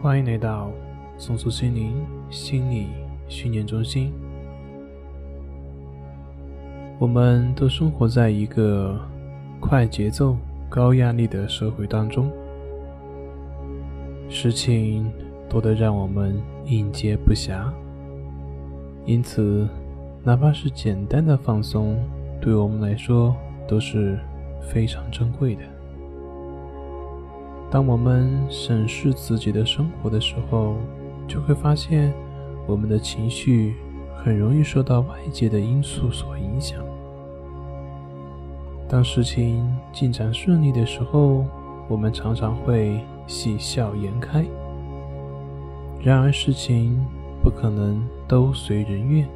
欢迎来到松树心灵心理训练中心。我们都生活在一个快节奏、高压力的社会当中，事情多得让我们应接不暇，因此，哪怕是简单的放松，对我们来说都是非常珍贵的。当我们审视自己的生活的时候，就会发现，我们的情绪很容易受到外界的因素所影响。当事情进展顺利的时候，我们常常会喜笑颜开。然而，事情不可能都随人愿，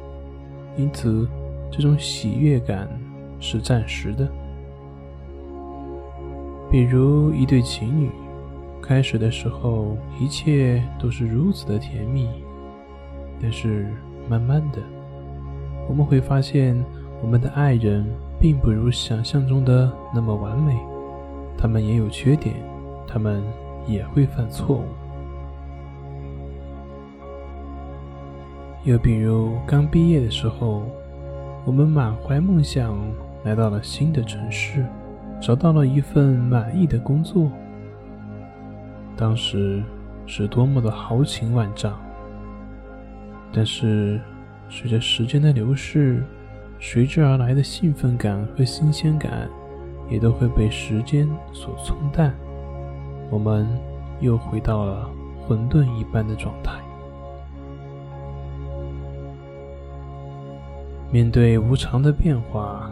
因此，这种喜悦感是暂时的。比如一对情侣。开始的时候，一切都是如此的甜蜜，但是慢慢的，我们会发现，我们的爱人并不如想象中的那么完美，他们也有缺点，他们也会犯错误。又比如刚毕业的时候，我们满怀梦想来到了新的城市，找到了一份满意的工作。当时是多么的豪情万丈，但是随着时间的流逝，随之而来的兴奋感和新鲜感也都会被时间所冲淡，我们又回到了混沌一般的状态。面对无常的变化，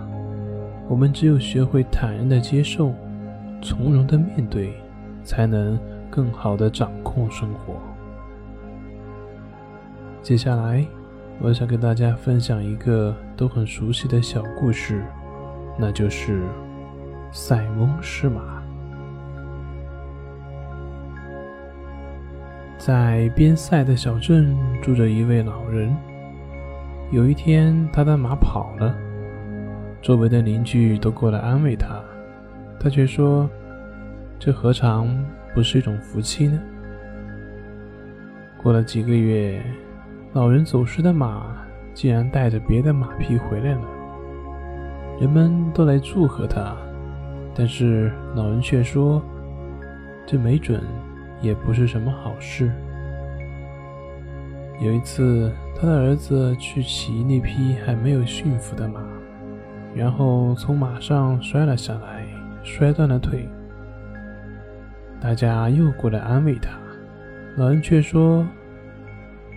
我们只有学会坦然的接受，从容的面对，才能。更好的掌控生活。接下来，我想跟大家分享一个都很熟悉的小故事，那就是塞翁失马。在边塞的小镇住着一位老人。有一天，他的马跑了，周围的邻居都过来安慰他，他却说：“这何尝……”不是一种福气呢。过了几个月，老人走失的马竟然带着别的马匹回来了，人们都来祝贺他，但是老人却说：“这没准也不是什么好事。”有一次，他的儿子去骑那匹还没有驯服的马，然后从马上摔了下来，摔断了腿。大家又过来安慰他，老人却说：“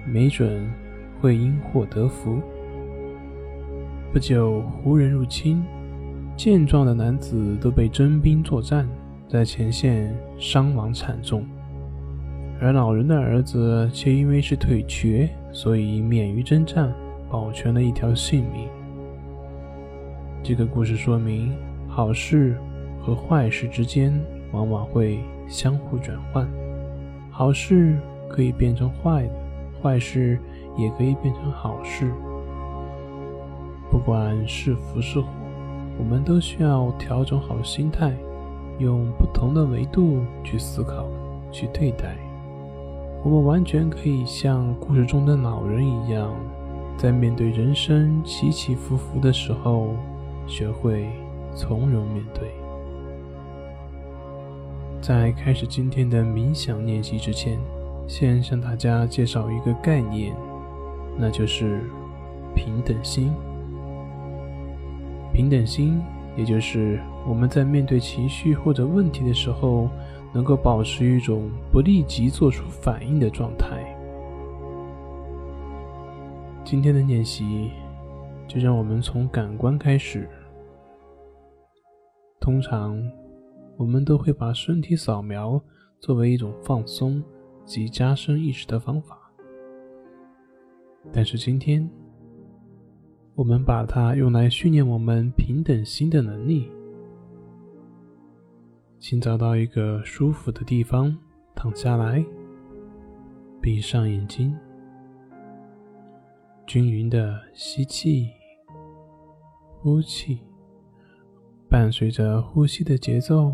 没准会因祸得福。”不久，胡人入侵，健壮的男子都被征兵作战，在前线伤亡惨重，而老人的儿子却因为是腿瘸，所以免于征战，保全了一条性命。这个故事说明，好事和坏事之间往往会。相互转换，好事可以变成坏的，坏事也可以变成好事。不管是福是祸，我们都需要调整好心态，用不同的维度去思考、去对待。我们完全可以像故事中的老人一样，在面对人生起起伏伏的时候，学会从容面对。在开始今天的冥想练习之前，先向大家介绍一个概念，那就是平等心。平等心，也就是我们在面对情绪或者问题的时候，能够保持一种不立即做出反应的状态。今天的练习，就让我们从感官开始。通常。我们都会把身体扫描作为一种放松及加深意识的方法，但是今天，我们把它用来训练我们平等心的能力。请找到一个舒服的地方躺下来，闭上眼睛，均匀的吸气、呼气。伴随着呼吸的节奏，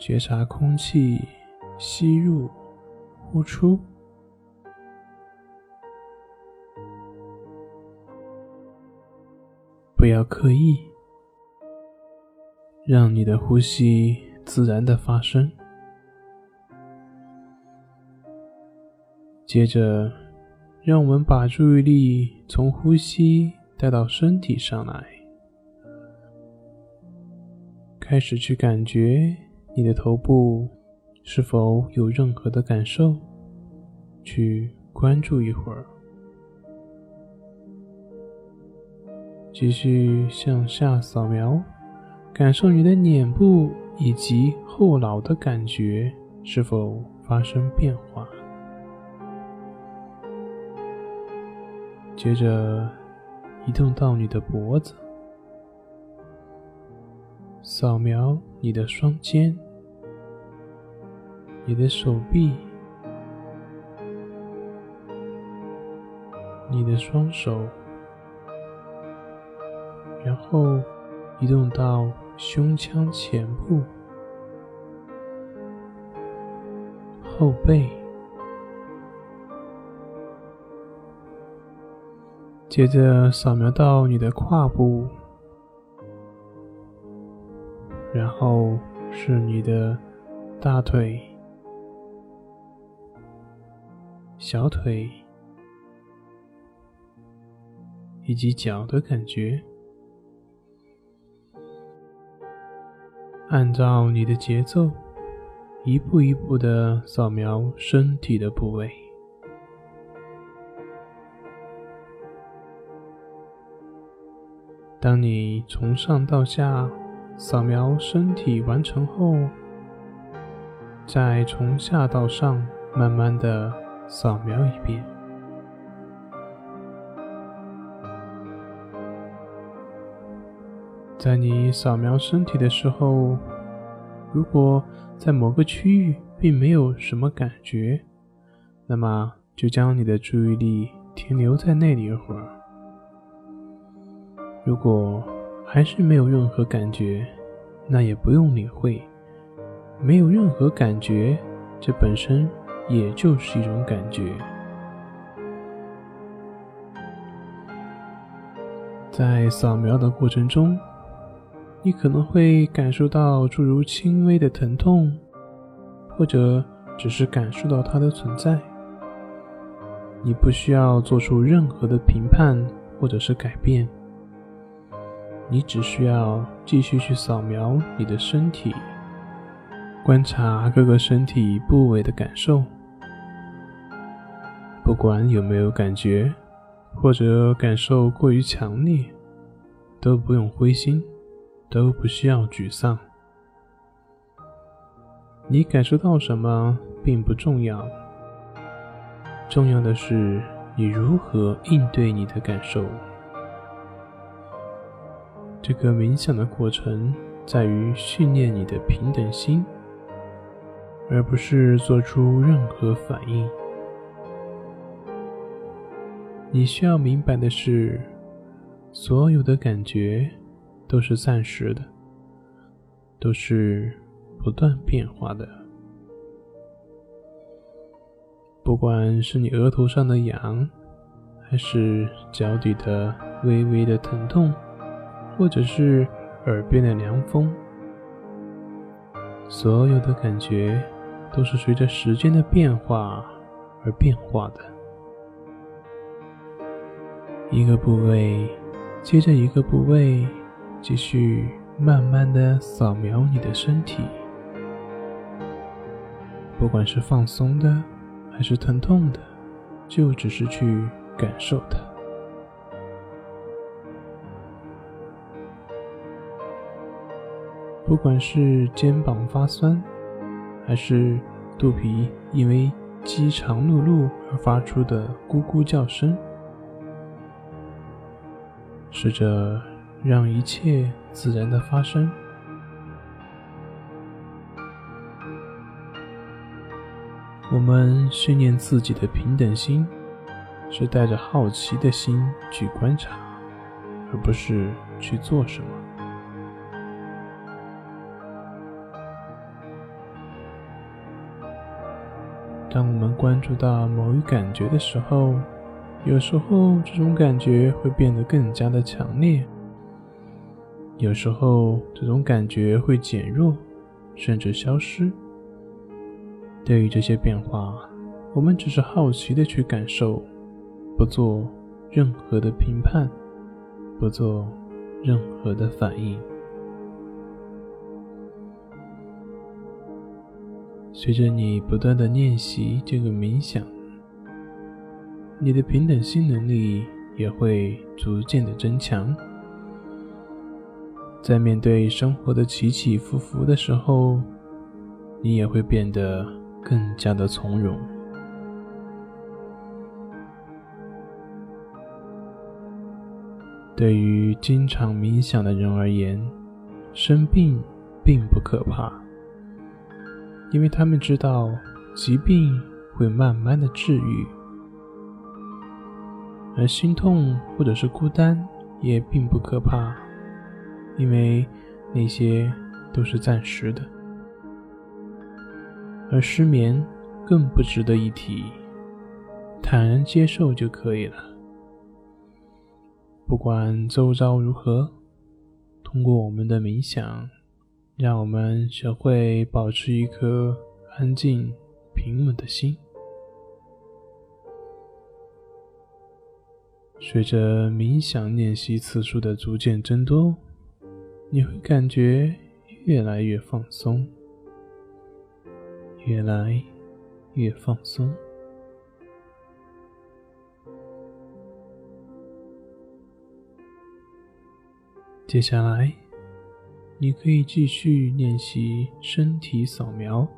觉察空气吸入、呼出。不要刻意，让你的呼吸自然的发生。接着，让我们把注意力从呼吸带到身体上来，开始去感觉你的头部是否有任何的感受，去关注一会儿。继续向下扫描，感受你的脸部以及后脑的感觉是否发生变化。接着移动到你的脖子，扫描你的双肩、你的手臂、你的双手。然后移动到胸腔前部、后背，接着扫描到你的胯部，然后是你的大腿、小腿以及脚的感觉。按照你的节奏，一步一步的扫描身体的部位。当你从上到下扫描身体完成后，再从下到上慢慢的扫描一遍。在你扫描身体的时候，如果在某个区域并没有什么感觉，那么就将你的注意力停留在那里一会儿。如果还是没有任何感觉，那也不用理会。没有任何感觉，这本身也就是一种感觉。在扫描的过程中。你可能会感受到诸如轻微的疼痛，或者只是感受到它的存在。你不需要做出任何的评判或者是改变，你只需要继续去扫描你的身体，观察各个身体部位的感受。不管有没有感觉，或者感受过于强烈，都不用灰心。都不需要沮丧。你感受到什么并不重要，重要的是你如何应对你的感受。这个冥想的过程在于训练你的平等心，而不是做出任何反应。你需要明白的是，所有的感觉。都是暂时的，都是不断变化的。不管是你额头上的痒，还是脚底的微微的疼痛，或者是耳边的凉风，所有的感觉都是随着时间的变化而变化的。一个部位接着一个部位。继续慢慢的扫描你的身体，不管是放松的还是疼痛的，就只是去感受它。不管是肩膀发酸，还是肚皮因为饥肠辘辘而发出的咕咕叫声，试着。让一切自然的发生。我们训练自己的平等心，是带着好奇的心去观察，而不是去做什么。当我们关注到某一感觉的时候，有时候这种感觉会变得更加的强烈，有时候这种感觉会减弱，甚至消失。对于这些变化，我们只是好奇的去感受，不做任何的评判，不做任何的反应。随着你不断的练习这个冥想，你的平等心能力也会逐渐的增强。在面对生活的起起伏伏的时候，你也会变得更加的从容。对于经常冥想的人而言，生病并不可怕。因为他们知道疾病会慢慢的治愈，而心痛或者是孤单也并不可怕，因为那些都是暂时的，而失眠更不值得一提，坦然接受就可以了。不管周遭如何，通过我们的冥想。让我们学会保持一颗安静、平稳的心。随着冥想练习次数的逐渐增多，你会感觉越来越放松，越来越放松。接下来。你可以继续练习身体扫描，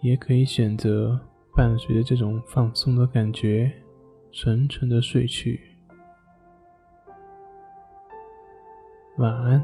也可以选择伴随着这种放松的感觉，沉沉的睡去。晚安。